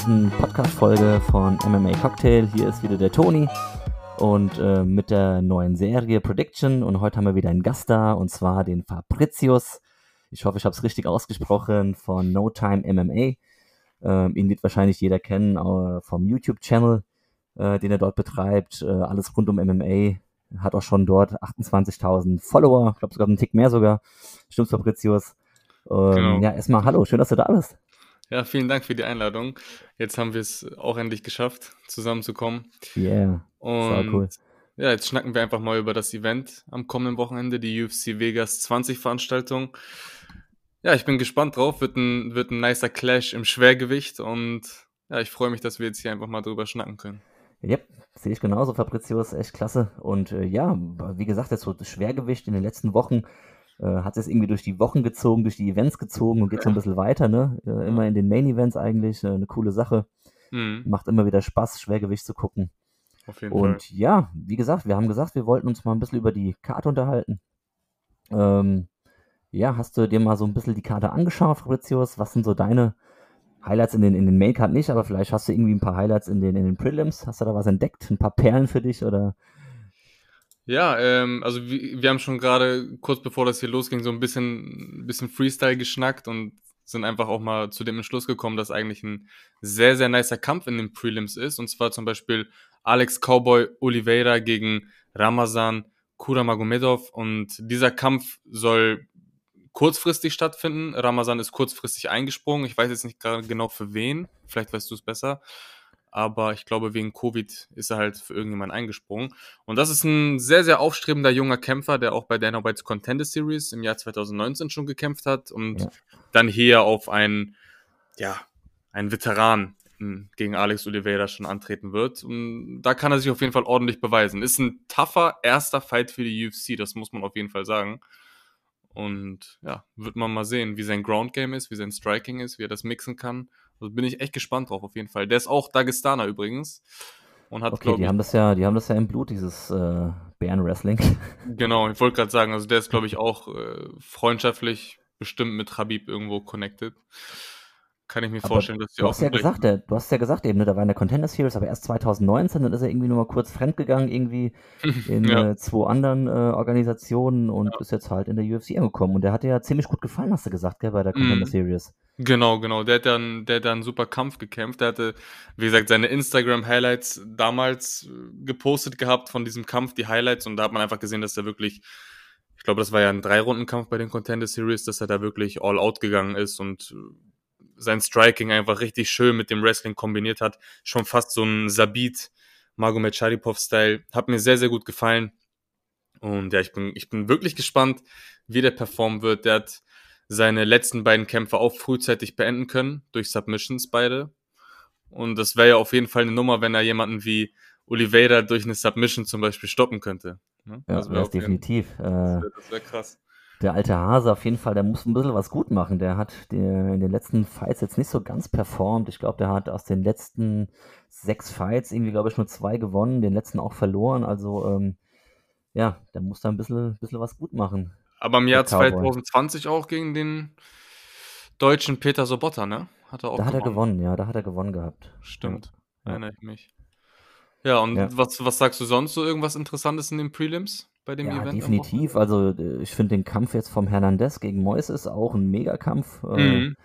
nächsten Podcast-Folge von MMA Cocktail. Hier ist wieder der Toni und äh, mit der neuen Serie Prediction. Und heute haben wir wieder einen Gast da und zwar den Fabricius. Ich hoffe, ich habe es richtig ausgesprochen von No Time MMA. Ähm, ihn wird wahrscheinlich jeder kennen äh, vom YouTube-Channel, äh, den er dort betreibt. Äh, alles rund um MMA. Hat auch schon dort 28.000 Follower, ich glaube sogar einen Tick mehr sogar. Stimmt's, Fabricius? Ähm, genau. Ja, erstmal hallo, schön, dass du da bist. Ja, vielen Dank für die Einladung. Jetzt haben wir es auch endlich geschafft, zusammenzukommen. Yeah, und cool. Ja, jetzt schnacken wir einfach mal über das Event am kommenden Wochenende, die UFC Vegas 20 Veranstaltung. Ja, ich bin gespannt drauf. Wird ein, wird ein nicer Clash im Schwergewicht und ja, ich freue mich, dass wir jetzt hier einfach mal drüber schnacken können. Yep, sehe ich genauso. Fabrizio ist echt klasse. Und äh, ja, wie gesagt, jetzt so das Schwergewicht in den letzten Wochen hat es irgendwie durch die Wochen gezogen, durch die Events gezogen und geht so ein bisschen weiter, ne? Äh, immer in den Main Events eigentlich, äh, eine coole Sache. Mhm. Macht immer wieder Spaß, Schwergewicht zu gucken. Auf jeden und Fall. ja, wie gesagt, wir haben gesagt, wir wollten uns mal ein bisschen über die Karte unterhalten. Ähm, ja, hast du dir mal so ein bisschen die Karte angeschaut, Fabricius? Was sind so deine Highlights in den, in den Maincard nicht, aber vielleicht hast du irgendwie ein paar Highlights in den, in den Prelims. Hast du da was entdeckt? Ein paar Perlen für dich oder ja, ähm, also wir, wir haben schon gerade kurz bevor das hier losging so ein bisschen, bisschen Freestyle geschnackt und sind einfach auch mal zu dem Entschluss gekommen, dass eigentlich ein sehr, sehr nicer Kampf in den Prelims ist. Und zwar zum Beispiel Alex Cowboy Oliveira gegen Ramazan Kuramagomedov. Und dieser Kampf soll kurzfristig stattfinden. Ramazan ist kurzfristig eingesprungen. Ich weiß jetzt nicht gerade genau für wen. Vielleicht weißt du es besser aber ich glaube, wegen Covid ist er halt für irgendjemanden eingesprungen. Und das ist ein sehr, sehr aufstrebender junger Kämpfer, der auch bei Dana White's Contender Series im Jahr 2019 schon gekämpft hat und ja. dann hier auf einen, ja, einen Veteran gegen Alex Oliveira schon antreten wird. Und da kann er sich auf jeden Fall ordentlich beweisen. Ist ein tougher erster Fight für die UFC, das muss man auf jeden Fall sagen. Und ja, wird man mal sehen, wie sein Ground Game ist, wie sein Striking ist, wie er das mixen kann. Also bin ich echt gespannt drauf, auf jeden Fall. Der ist auch Dagestaner übrigens. Und hat, okay, die haben das ja, die haben das ja im Blut, dieses äh, Bärenwrestling. Genau, ich wollte gerade sagen, also der ist, glaube ich, auch äh, freundschaftlich bestimmt mit Habib irgendwo connected kann ich mir aber vorstellen, dass die du auch. Hast ja gesagt, der, du hast ja gesagt eben, ne, da war in der Contender Series, aber erst 2019, dann ist er irgendwie nur mal kurz fremdgegangen, irgendwie in ja. äh, zwei anderen äh, Organisationen und ja. ist jetzt halt in der UFC angekommen. Und der hat dir ja ziemlich gut gefallen, hast du gesagt, gell, bei der Contender mm. Series. Genau, genau. Der hat dann, der hat dann einen super Kampf gekämpft. Der hatte, wie gesagt, seine Instagram-Highlights damals äh, gepostet gehabt von diesem Kampf, die Highlights, und da hat man einfach gesehen, dass er wirklich ich glaube, das war ja ein Drei-Runden-Kampf bei den Contender Series, dass er da wirklich all out gegangen ist und äh, sein Striking einfach richtig schön mit dem Wrestling kombiniert hat. Schon fast so ein Sabit, Magomed Sharipov-Style. Hat mir sehr, sehr gut gefallen. Und ja, ich bin, ich bin wirklich gespannt, wie der performen wird. Der hat seine letzten beiden Kämpfe auch frühzeitig beenden können, durch Submissions beide. Und das wäre ja auf jeden Fall eine Nummer, wenn er jemanden wie Oliveira durch eine Submission zum Beispiel stoppen könnte. Ne? Ja, das wäre definitiv. Jeden, das wäre wär krass der alte Hase auf jeden Fall, der muss ein bisschen was gut machen. Der hat in den letzten Fights jetzt nicht so ganz performt. Ich glaube, der hat aus den letzten sechs Fights irgendwie, glaube ich, nur zwei gewonnen, den letzten auch verloren. Also, ähm, ja, der muss da ein bisschen, bisschen was gut machen. Aber im Jahr 2020 auch gegen den deutschen Peter Sobotta, ne? Hat er auch da gewonnen. hat er gewonnen, ja, da hat er gewonnen gehabt. Stimmt, ja. erinnere ich mich. Ja, und ja. Was, was sagst du sonst so irgendwas Interessantes in den Prelims? Bei dem ja, Event? Definitiv. Also äh, ich finde den Kampf jetzt vom Hernandez gegen Moises auch ein Megakampf. Äh, mhm.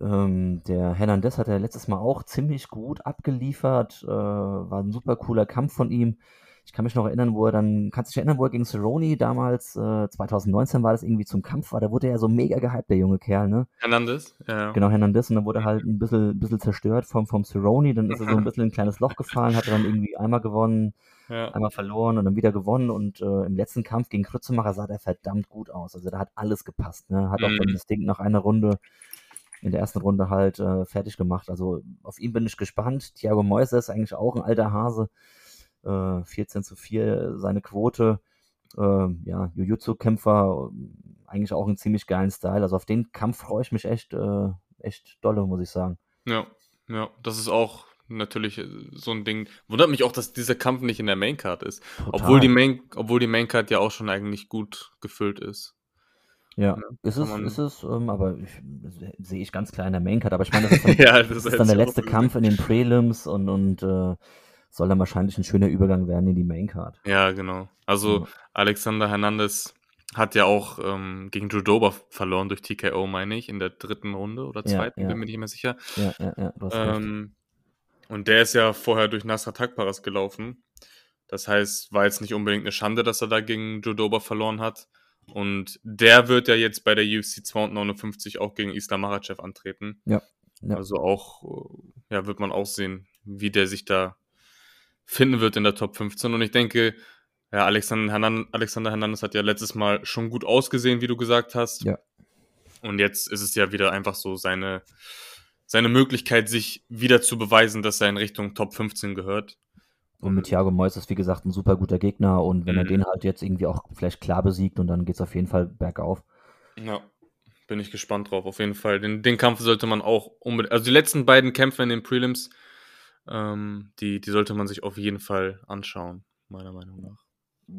Ähm, der Hernandez hat ja letztes Mal auch ziemlich gut abgeliefert. Äh, war ein super cooler Kampf von ihm. Ich kann mich noch erinnern, wo er dann, kannst du dich erinnern, wo er gegen Cerrone damals, äh, 2019 war das irgendwie zum Kampf war, da wurde er ja so mega gehypt, der junge Kerl, ne? Hernandez? Ja. Genau, Hernandez, und dann wurde er halt ein bisschen, bisschen zerstört vom, vom Cerrone, dann ist er so ein bisschen in ein kleines Loch gefallen, hat er dann irgendwie einmal gewonnen, ja. einmal verloren und dann wieder gewonnen und äh, im letzten Kampf gegen Krützemacher sah der verdammt gut aus, also da hat alles gepasst, ne? Hat mhm. auch das Ding nach einer Runde in der ersten Runde halt äh, fertig gemacht. Also auf ihn bin ich gespannt. Thiago Moises ist eigentlich auch ein alter Hase äh, 14 zu 4 seine Quote. Äh, ja, Jiu-Jitsu-Kämpfer, eigentlich auch einen ziemlich geilen Style. Also auf den Kampf freue ich mich echt, äh, echt dolle, muss ich sagen. Ja, ja, das ist auch natürlich äh, so ein Ding. Wundert mich auch, dass dieser Kampf nicht in der Maincard ist. Obwohl die, Main, obwohl die Maincard ja auch schon eigentlich gut gefüllt ist. Ja, Ne, ist es, ist es, ähm, aber sehe ich ganz klar in der Maincard. Aber ich meine, das ist dann, Ja, das ist dann der letzte Kampf in den Prelims und, und äh, soll dann wahrscheinlich ein schöner Übergang werden in die Maincard. Ja, genau. Also Ja. Alexander Hernandez hat ja auch ähm, gegen Drew Dober verloren durch TKO, meine ich, in der dritten Runde oder Ja, zweiten, ja. bin mir nicht mehr sicher. Ja, ja, ja, du hast recht. Und der ist ja vorher durch Nasser Takparas gelaufen. Das heißt, war jetzt nicht unbedingt eine Schande, dass er da gegen Dober verloren hat. Und der wird ja jetzt bei der UFC 259 auch gegen Islam Makhachev antreten. Ja, ja. Also auch, äh, ja, wird man auch sehen, wie der sich da finden wird in der Top 15. Und ich denke, ja, Alexander, Hernan Alexander Hernandez hat ja letztes Mal schon gut ausgesehen, wie du gesagt hast. Ja. Und jetzt ist es ja wieder einfach so seine, seine Möglichkeit, sich wieder zu beweisen, dass er in Richtung Top 15 gehört. Und mit Thiago Moyes ist, wie gesagt, ein super guter Gegner. Und wenn er Mhm. den halt jetzt irgendwie auch vielleicht klar besiegt und dann geht es auf jeden Fall bergauf. Ja, bin ich gespannt drauf, auf jeden Fall. Den, den Kampf sollte man auch unbedingt, also die letzten beiden Kämpfe in den Prelims, ähm, die, die sollte man sich auf jeden Fall anschauen, meiner Meinung nach.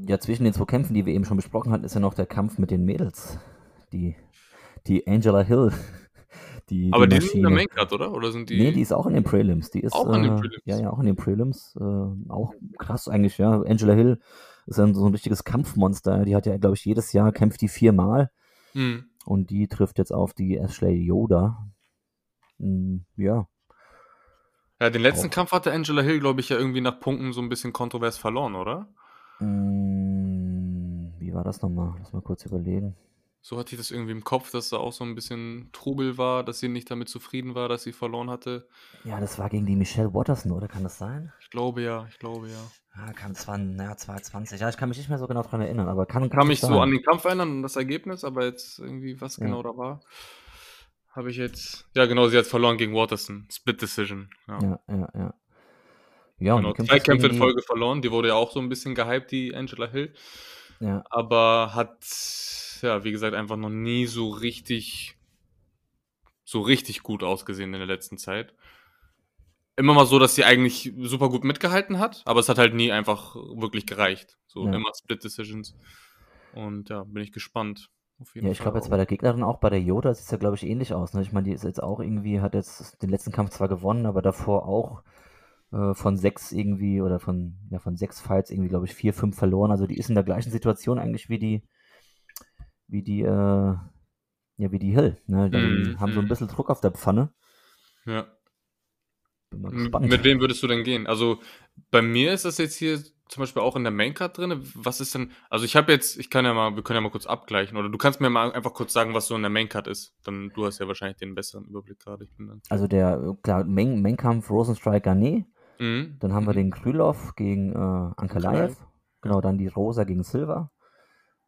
Ja, zwischen den zwei Kämpfen, die wir eben schon besprochen hatten, ist ja noch der Kampf mit den Mädels. Die, die Angela Hill. Die, Aber die sind in der. Maincard, oder? Oder sind die? Nee, die ist auch in den Prelims. Die ist, Auch in den äh, Prelims? Ja, ja, auch in den Prelims. Äh, auch krass eigentlich, ja. Angela Hill ist dann so ein richtiges Kampfmonster. Die hat ja, glaube ich, jedes Jahr kämpft die viermal Hm. und die trifft jetzt auf die Ashley Yoda. Hm, ja. Ja, den letzten Auch. Kampf hatte Angela Hill, glaube ich, ja irgendwie nach Punkten so ein bisschen kontrovers verloren, oder? Hm, wie war das nochmal? Lass mal kurz überlegen. So hatte ich das irgendwie im Kopf, dass da auch so ein bisschen Trubel war, dass sie nicht damit zufrieden war, dass sie verloren hatte. Ja, das war gegen die Michelle Watterson, oder kann das sein? Ich glaube ja, ich glaube ja. Ja, kann zwar, naja, 220. Ja, ich kann mich nicht mehr so genau dran erinnern, aber kann, Ich kann mich gut so sein. an den Kampf erinnern und das Ergebnis, aber jetzt irgendwie, was Ja. genau da war, habe ich jetzt. Ja, genau, sie hat verloren gegen Waterson. Split Decision. Ja. Ja, ja, ja. Ja, und Genau, zwei Kämpfe in die- Folge verloren. Die wurde ja auch so ein bisschen gehypt, die Angela Hill. Ja, aber hat, ja, wie gesagt, einfach noch nie so richtig, so richtig gut ausgesehen in der letzten Zeit. Immer mal so, dass sie eigentlich super gut mitgehalten hat, aber es hat halt nie einfach wirklich gereicht. So Ja. immer Split Decisions. Und ja, bin ich gespannt. Auf jeden ja, ich glaube jetzt bei der Gegnerin auch, bei der Yoda sieht es ja, glaube ich, ähnlich aus. Ne? Ich meine, die ist jetzt auch irgendwie, hat jetzt den letzten Kampf zwar gewonnen, aber davor auch äh, von sechs irgendwie oder von, ja, von sechs Fights irgendwie, glaube ich, vier, fünf verloren. Also die ist in der gleichen Situation eigentlich wie die, wie die, äh, ja, wie die Hill. Ne? Die Mhm, haben so ein mhm. bisschen Druck auf der Pfanne. Ja. Bin mal gespannt. Mit wem würdest du denn gehen? Also bei mir ist das jetzt hier zum Beispiel auch in der Maincard drin. Was ist denn? Also ich habe jetzt, ich kann ja mal, wir können ja mal kurz abgleichen oder du kannst mir mal einfach kurz sagen, was so in der Maincard ist. Dann du hast ja wahrscheinlich den besseren Überblick gerade. Ich bin dann. Also der, klar, Main- Main-Kampf Rosenstrike Garnet. Mhm. Dann haben wir Mhm. den Krylov gegen äh, Ankalaev. Ankalaev. Genau, dann die Rosa gegen Silva.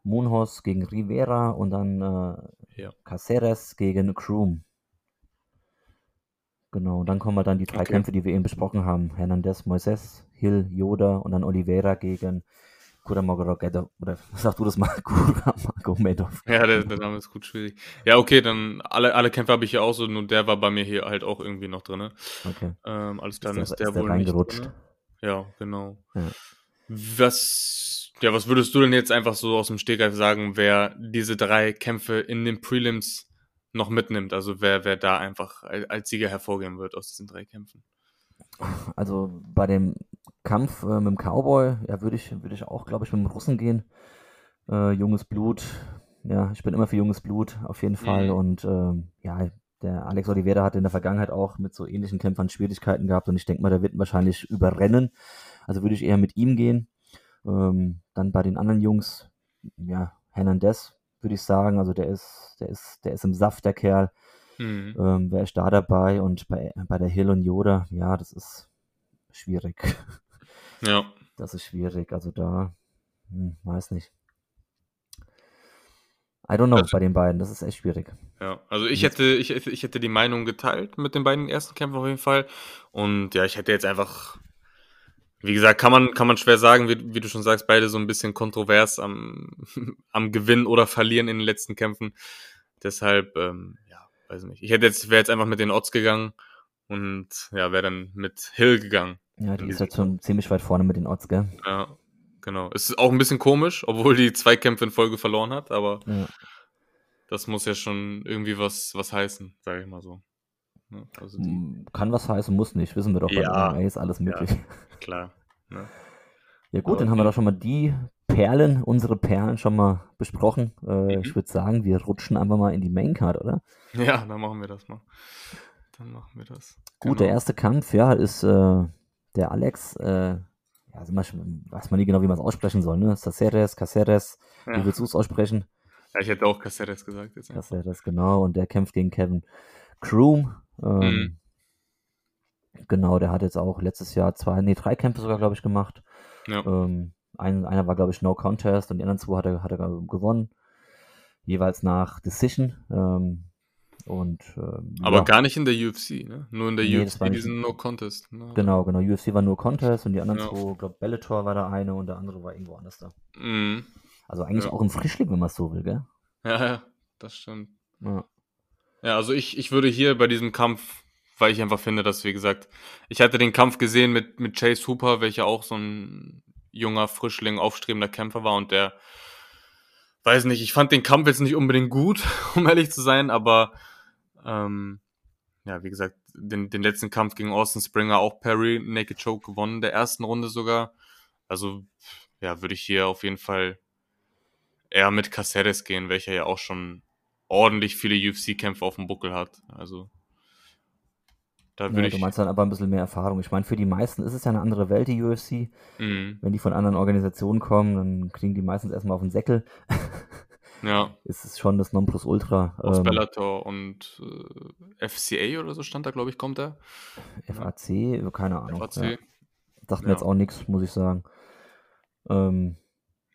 Munhoz gegen Rivera und dann äh, Ja. Caceres gegen Kroom. Genau, dann kommen wir dann die drei Okay. Kämpfe, die wir eben besprochen haben. Hernandez, Moises, Hill, Yoda und dann Oliveira gegen Kuramagomedov. Oder sag du das mal? Kuramagomedov. Ja, der, der Name ist gut schwierig. Ja, okay, dann alle, alle Kämpfe habe ich hier auch so, nur der war bei mir hier halt auch irgendwie noch drin. Okay. Ähm, alles klar, dann Ist ist der- der, ist der wohl nicht drin. Ja, genau. Ja. Was, ja, was würdest du denn jetzt einfach so aus dem Stegreif sagen, wer diese drei Kämpfe in den Prelims noch mitnimmt? Also wer, wer da einfach als, Sieger hervorgehen wird aus diesen drei Kämpfen? Also bei dem Kampf äh, mit dem Cowboy, ja, würde ich, würde ich auch, glaube ich, mit dem Russen gehen. Äh, junges Blut. Ja, ich bin immer für junges Blut, auf jeden Fall. Mhm. Und ähm, ja, der Alex Oliveira hat in der Vergangenheit auch mit so ähnlichen Kämpfern Schwierigkeiten gehabt und ich denke mal, der wird ihn wahrscheinlich überrennen. Also würde ich eher mit ihm gehen. Ähm, dann bei den anderen Jungs, ja, Hernandez, würde ich sagen. Also der ist, der ist, der ist im Saft, der Kerl. Mhm. Ähm, wer ist da dabei? Und bei, bei der Hill und Yoda, ja, das ist schwierig. Ja. Das ist schwierig. Also da, hm, weiß nicht. I don't know Also- bei den beiden. Das ist echt schwierig. Ja, also ich hätte, ich, hätte- ich hätte die Meinung geteilt mit den beiden ersten Kämpfen auf jeden Fall. Und ja, ich hätte jetzt einfach, wie gesagt, kann man, kann man schwer sagen, wie, wie du schon sagst, beide so ein bisschen kontrovers am, am Gewinnen oder Verlieren in den letzten Kämpfen. Deshalb, ähm, ja, weiß nicht. Ich hätte jetzt, wäre jetzt einfach mit den Odds gegangen und ja, wäre dann mit Hill gegangen. Ja, die ist jetzt schon ziemlich weit vorne mit den Odds, gell? Ja, genau. Es ist auch ein bisschen komisch, obwohl die zwei Kämpfe in Folge verloren hat, aber Ja. Das muss ja schon irgendwie was, was heißen, sage ich mal so. Ja, also Kann was heißen, muss nicht. Wissen wir doch ja, bei MMA ist alles möglich. Ja, klar. Ne? Ja gut, Aber dann haben wir doch schon mal die Perlen, unsere Perlen schon mal besprochen. Äh, mhm. Ich würde sagen, wir rutschen einfach mal in die Maincard, oder? Ja, dann machen wir das mal. Dann machen wir das. Gut, genau. der erste Kampf, ja, ist äh, der Alex. Äh, ja, also man, weiß man nie genau, wie man es aussprechen soll, ne? Caceres, Caceres, ja. wie willst du es aussprechen? Ja, ich hätte auch Caceres gesagt. Jetzt Caceres, genau. Und der kämpft gegen Kevin Kroom. Ähm, mhm. Genau, der hat jetzt auch letztes Jahr zwei, nee, drei Kämpfe sogar, glaube ich, gemacht. Ja. Ähm, ein, einer war, glaube ich, No Contest und die anderen zwei hat er, hat er gewonnen. Jeweils nach Decision. Ähm, und, ähm, Aber ja. gar nicht in der UFC, ne? Nur in der nee, UFC diesen No Contest. Ne? Genau, genau. UFC war nur Contest und die anderen ja. zwei, ich glaube, Bellator war da eine und der andere war irgendwo anders da. Mhm. Also eigentlich ja. auch ein Frischling, wenn man es so will, gell? Ja, ja, das stimmt. Ja, ja also ich, ich würde hier bei diesem Kampf, weil ich einfach finde, dass, wie gesagt, ich hatte den Kampf gesehen mit, mit Chase Hooper, welcher auch so ein junger Frischling, aufstrebender Kämpfer war und der, weiß nicht, ich fand den Kampf jetzt nicht unbedingt gut, um ehrlich zu sein, aber ähm, ja, wie gesagt, den, den letzten Kampf gegen Austin Springer auch Perry, Naked Choke gewonnen, der ersten Runde sogar. Also, ja, würde ich hier auf jeden Fall eher mit Caceres gehen, welcher ja auch schon ordentlich viele UFC-Kämpfe auf dem Buckel hat. Also, da würde ja, ich. Du meinst dann aber ein bisschen mehr Erfahrung. Ich meine, für die meisten ist es ja eine andere Welt, die UFC. Mhm. Wenn die von anderen Organisationen kommen, dann kriegen die meistens erstmal auf den Säckel. Ja. Ist es schon das Nonplusultra. Aus ähm, Bellator und äh, FCA oder so stand da, glaube ich, kommt er. FAC, keine Ahnung. FAC. Ja. Dachte mir jetzt auch nichts, muss ich sagen. Ähm,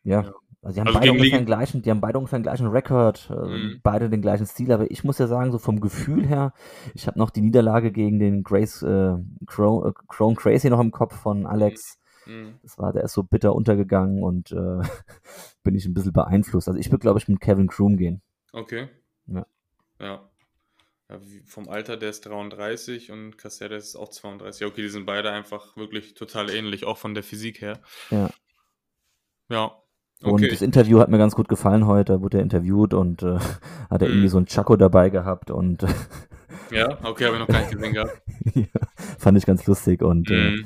ja. ja. Also die haben, also beide ungefähr den gleichen, die haben beide ungefähr den gleichen Rekord, äh, mhm. beide den gleichen Stil, aber ich muss ja sagen, so vom Gefühl her, ich habe noch die Niederlage gegen den Grace äh, Crown, äh, Crazy noch im Kopf von Alex. Mhm. Das war, der ist so bitter untergegangen und äh, bin ich ein bisschen beeinflusst. Also ich würde, glaube ich, mit Kevin Kroom gehen. Okay. Ja. Ja. ja vom Alter, der ist 33 und Caceres ist auch 32. Okay, die sind beide einfach wirklich total ähnlich, auch von der Physik her. Ja. Ja. Okay. Und das Interview hat mir ganz gut gefallen heute. Da wurde er interviewt und äh, hat er mhm. irgendwie so einen Chaco dabei gehabt und. ja, okay, habe ich noch gar nicht gesehen gehabt. ja, fand ich ganz lustig und mhm. äh,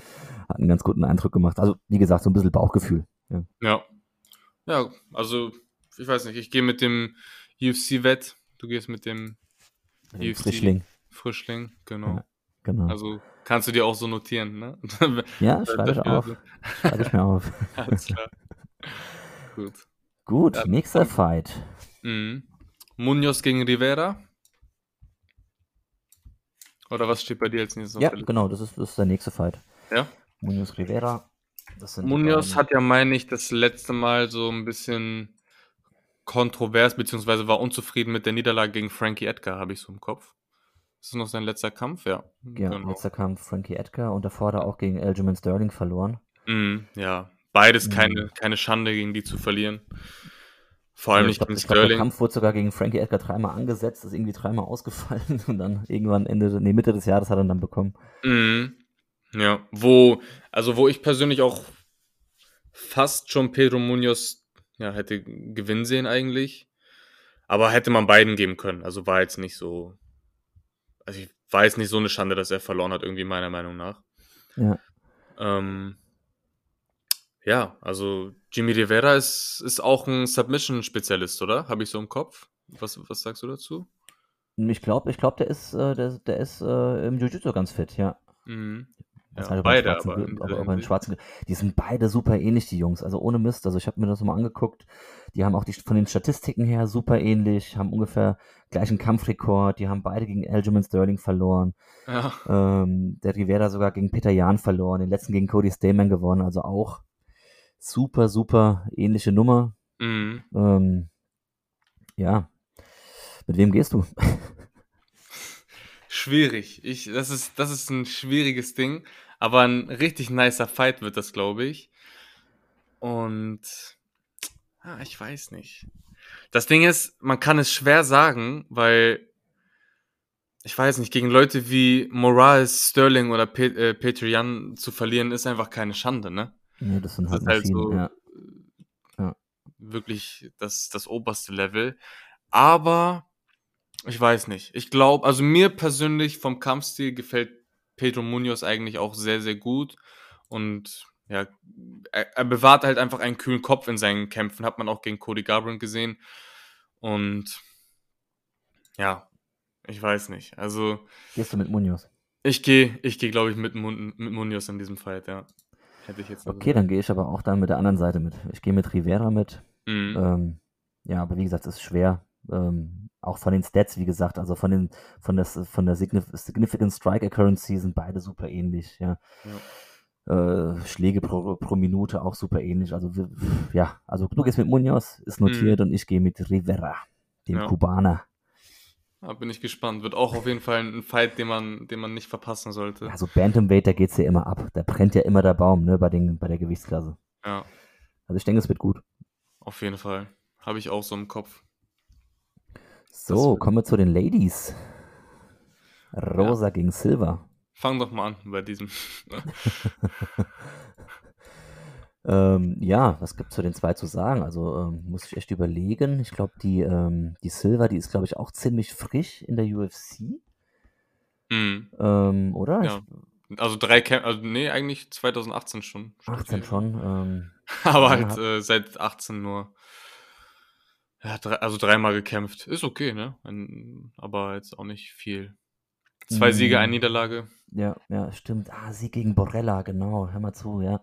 hat einen ganz guten Eindruck gemacht. Also, wie gesagt, so ein bisschen Bauchgefühl. Ja. Ja, ja also, ich weiß nicht, ich gehe mit dem UFC-Wett, du gehst mit dem UFC Frischling. Frischling, genau. Ja, genau. Also kannst du dir auch so notieren, ne? ja, schreibe ich auf. Schreibe ich mir auf. Alles klar. Gut. Gut, ja, nächster dann, Fight. Mhm. Munoz gegen Rivera. Oder was steht bei dir nicht so? Ja, genau, das ist, das ist der nächste Fight. Ja? Munoz Rivera. Munoz hat ja, meine ich, das letzte Mal so ein bisschen kontrovers, beziehungsweise war unzufrieden mit der Niederlage gegen Frankie Edgar, habe ich so im Kopf. Ist das noch sein letzter Kampf? Ja. Ja, genau. letzter Kampf Frankie Edgar und davor hat er auch gegen Aljamain Sterling verloren. Mm, ja, beides mhm. keine, keine Schande, gegen die zu verlieren. Vor allem ja, nicht glaub, gegen Sterling. Glaub, der Kampf wurde sogar gegen Frankie Edgar dreimal angesetzt, ist irgendwie dreimal ausgefallen und dann irgendwann Ende, nee, Mitte des Jahres hat er dann bekommen. Mhm. Ja, wo, also wo ich persönlich auch fast schon Pedro Munoz ja, hätte gewinnen sehen eigentlich. Aber hätte man beiden geben können. Also war jetzt nicht so. Also ich war jetzt nicht so eine Schande, dass er verloren hat, irgendwie meiner Meinung nach. Ja. Ähm, ja, also Jimmy Rivera ist, ist auch ein Submission-Spezialist, oder? Habe ich so im Kopf. Was, was sagst du dazu? Ich glaube, ich glaub, der ist, äh, der, der ist äh, im Jiu-Jitsu ganz fit, ja. Mhm. Ja, halt beide, aber, aber, aber schwarzen, die sind beide super ähnlich, die Jungs. Also ohne Mist. Also ich habe mir das mal angeguckt. Die haben auch die, von den Statistiken her super ähnlich, haben ungefähr gleichen Kampfrekord. Die haben beide gegen Aljamain Sterling verloren. Ja. Ähm, der Rivera sogar gegen Peter Jan verloren. Den letzten gegen Cody Stamen gewonnen. Also auch super, super ähnliche Nummer. Mhm. Ähm, ja. Mit wem gehst du? Schwierig. Ich, das, ist, das ist ein schwieriges Ding. Aber ein richtig nicer Fight wird das, glaube ich. Und ah, ich weiß nicht. Das Ding ist, man kann es schwer sagen, weil ich weiß nicht, gegen Leute wie Morales, Sterling oder Pe äh, Peter Jan zu verlieren, ist einfach keine Schande, ne? Nee, das sind halt, das halt so ja. Ja. wirklich das, das oberste Level. aber ich weiß nicht. Ich glaube, also mir persönlich vom Kampfstil gefällt Pedro Munoz eigentlich auch sehr, sehr gut. Und ja, er, er, bewahrt halt einfach einen kühlen Kopf in seinen Kämpfen. Hat man auch gegen Cody Garbrandt gesehen. Und ja, ich weiß nicht. Also. Gehst du mit Munoz? Ich gehe, ich gehe, glaube ich, mit, mit Munoz in diesem Fight, ja. Hätte ich jetzt okay, dann gehe ich aber auch dann mit der anderen Seite mit. Ich gehe mit Rivera mit. Mhm. Ähm, ja, aber wie gesagt, es ist schwer. Ähm, auch von den Stats, wie gesagt, also von den von der von der Significant Strike Accuracy sind beide super ähnlich, ja. ja. Äh, Schläge pro, pro Minute auch super ähnlich. Also ja, also du gehst mit Munoz, ist notiert mhm. und ich gehe mit Rivera, dem ja. Kubaner. Da bin ich gespannt. Wird auch auf jeden Fall ein Fight, den man, den man nicht verpassen sollte. Also Bantamweight, da geht es ja immer ab. Da brennt ja immer der Baum, ne, bei, den, bei der Gewichtsklasse. Ja. Also ich denke, es wird gut. Auf jeden Fall. Habe ich auch so im Kopf. So, kommen wir zu den Ladies. Rosa ja. gegen Silver. Fang doch mal an bei diesem. ähm, ja, was gibt es zu den zwei zu sagen? Also ähm, muss ich echt überlegen. Ich glaube, die, ähm, die Silver, die ist, glaube ich, auch ziemlich frisch in der UFC. Mhm. Ähm, oder? Ja. Also drei Kämpfe, also nee, eigentlich 2018 schon. 18 schon. Ähm, Aber halt äh, seit 18 nur. Ja, drei, also dreimal gekämpft. Ist okay, ne? Ein, aber jetzt auch nicht viel. Zwei Siege, eine mhm. Niederlage. Ja, ja, stimmt. Ah, Sieg gegen Borrella, genau. Hör mal zu, ja.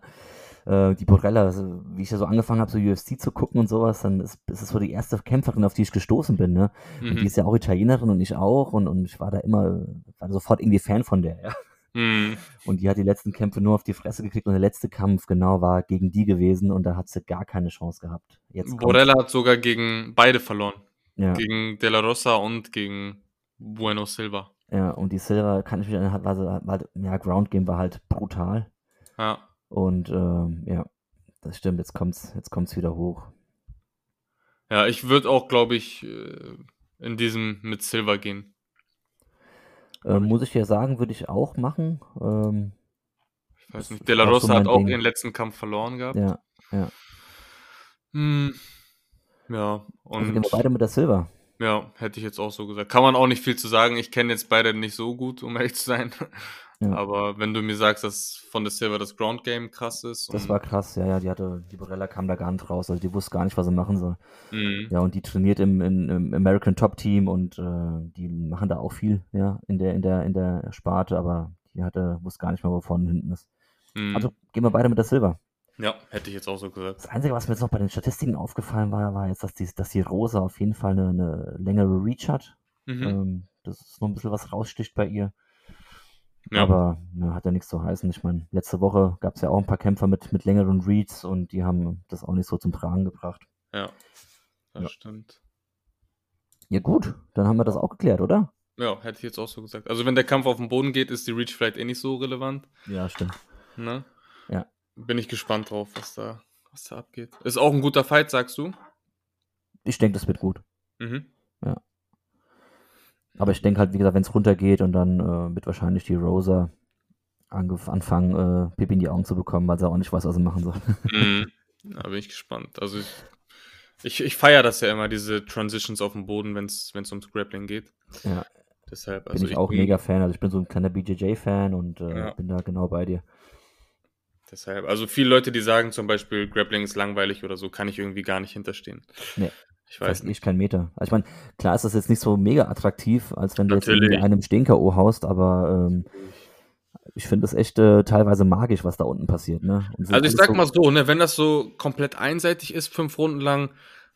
Äh, die Borrella, also, wie ich ja so angefangen habe, so UFC zu gucken und sowas, dann ist, ist es so die erste Kämpferin, auf die ich gestoßen bin, ne? Mhm. Und die ist ja auch Italienerin und ich auch und, und ich war da immer, war sofort irgendwie Fan von der, ja. Mhm. Und die hat die letzten Kämpfe nur auf die Fresse gekriegt und der letzte Kampf genau war gegen die gewesen und da hat sie gar keine Chance gehabt. Jetzt Borella hat sogar gegen beide verloren. Ja. Gegen De La Rosa und gegen Bueno Silva. Ja, und die Silva kann ich mich erinnern, war, war, war, ja, Ground Game war halt brutal. Ja. Und ähm, ja, das stimmt, jetzt kommt's, jetzt kommt's wieder hoch. Ja, ich würde auch, glaube ich, äh, in diesem mit Silva gehen. Äh, muss ich ja sagen, würde ich auch machen. Ähm, ich weiß nicht, De La Rosa so hat auch Ding. ihren letzten Kampf verloren gehabt. Ja, ja. Hm, ja, und. Also gehen wir beide mit der Silver. Ja, hätte ich jetzt auch so gesagt. Kann man auch nicht viel zu sagen. Ich kenne jetzt beide nicht so gut, um ehrlich zu sein. Ja. Aber wenn du mir sagst, dass von der Silver das Ground Game krass ist. Das war krass, ja, ja. Die hatte, die Borella kam da gar nicht raus. Also die wusste gar nicht, was sie machen soll. Mhm. Ja, und die trainiert im, im, im American Top Team und äh, die machen da auch viel, ja, in der, in der, in der Sparte, aber die hatte, wusste gar nicht mehr, wo vorne hinten ist. Mhm. Also gehen wir beide mit der Silver. Ja, hätte ich jetzt auch so gesagt. Das Einzige, was mir jetzt noch bei den Statistiken aufgefallen war, war jetzt, dass die, dass die Rosa auf jeden Fall eine, eine längere Reach hat. Mhm. Ähm, das ist noch ein bisschen was raussticht bei ihr. Ja. Aber ne, hat ja nichts zu heißen. Ich meine, letzte Woche gab es ja auch ein paar Kämpfer mit, mit längeren Reads und die haben das auch nicht so zum Tragen gebracht. Ja, das ja. stimmt. Ja, gut, dann haben wir das auch geklärt, oder? Ja, hätte ich jetzt auch so gesagt. Also, wenn der Kampf auf den Boden geht, ist die Reach vielleicht eh nicht so relevant. Ja, stimmt. Ne? Ja. Bin ich gespannt drauf, was da, was da abgeht. Ist auch ein guter Fight, sagst du? Ich denke, das wird gut. Mhm. Ja. Aber ich denke halt, wie gesagt, wenn es runtergeht und dann äh, wird wahrscheinlich die Rosa anfangen, äh, Pipi in die Augen zu bekommen, weil sie auch nicht weiß, was sie machen soll. Mhm. Da bin ich gespannt. Also ich, ich, ich feiere das ja immer, diese Transitions auf dem Boden, wenn es ums Grappling geht. Ja. Deshalb, also bin ich, ich auch bin, mega Fan. Also ich bin so ein kleiner BJJ-Fan und äh, ja. bin da genau bei dir. Deshalb, also viele Leute, die sagen zum Beispiel, Grappling ist langweilig oder so, kann ich irgendwie gar nicht hinterstehen. Nee. Ich weiß nicht. kein Meter. Also ich meine, klar ist das jetzt nicht so mega attraktiv, als wenn du Natürlich. jetzt irgendwie einem Stehen-K.O. haust, aber ähm, ich finde das echt äh, teilweise magisch, was da unten passiert. Ne? Also ich sag so mal so, ne, wenn das so komplett einseitig ist, fünf Runden lang,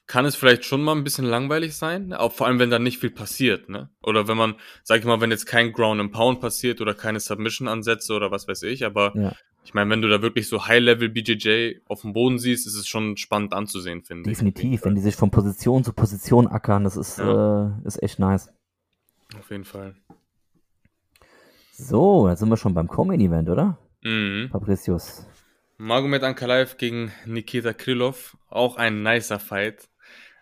kann es vielleicht schon mal ein bisschen langweilig sein, auch vor allem wenn da nicht viel passiert, ne? Oder wenn man, sag ich mal, wenn jetzt kein Ground and Pound passiert oder keine Submission-Ansätze oder was weiß ich, aber ja. Ich meine, wenn du da wirklich so High-Level BJJ auf dem Boden siehst, ist es schon spannend anzusehen, finde ich. Definitiv, wenn die sich von Position zu Position ackern, das ist, ja. äh, ist echt nice. Auf jeden Fall. So, jetzt sind wir schon beim Co-Main-Event, oder? Mhm. Fabricius. Magomed Ankalaev gegen Nikita Krylov, auch ein nicer Fight.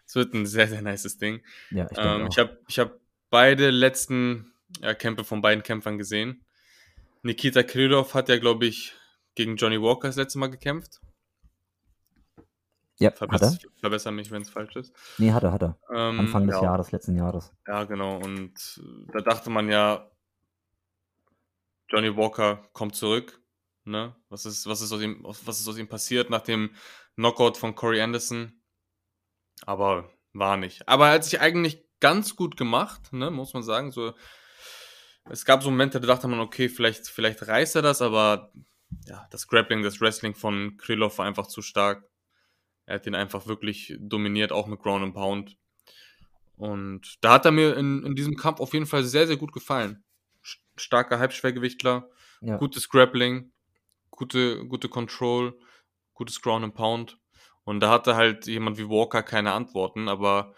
Es wird ein sehr, sehr nices Ding. Ja, ich, ähm, ich habe ich hab beide letzten ja, Kämpfe von beiden Kämpfern gesehen. Nikita Krylov hat ja, glaube ich, gegen Johnny Walker das letzte Mal gekämpft. Ja, Verbess hat er? verbessere mich, wenn es falsch ist. Nee, hat er, hat er. Ähm, Anfang des ja. Jahres, letzten Jahres. Ja, genau. Und äh, da dachte man ja, Johnny Walker kommt zurück. Ne? Was, ist, was, ist aus ihm, was ist aus ihm passiert nach dem Knockout von Corey Anderson? Aber war nicht. Aber er hat sich eigentlich ganz gut gemacht, ne? muss man sagen. So, es gab so Momente, da dachte man, okay, vielleicht, vielleicht reißt er das, aber ja, das Grappling, das Wrestling von Krylov war einfach zu stark. Er hat ihn einfach wirklich dominiert, auch mit Ground and Pound. Und da hat er mir in, in diesem Kampf auf jeden Fall sehr, sehr gut gefallen. Starker Halbschwergewichtler, Ja. gutes Grappling, gute, gute Control, gutes Ground and Pound. Und da hatte halt jemand wie Walker keine Antworten, aber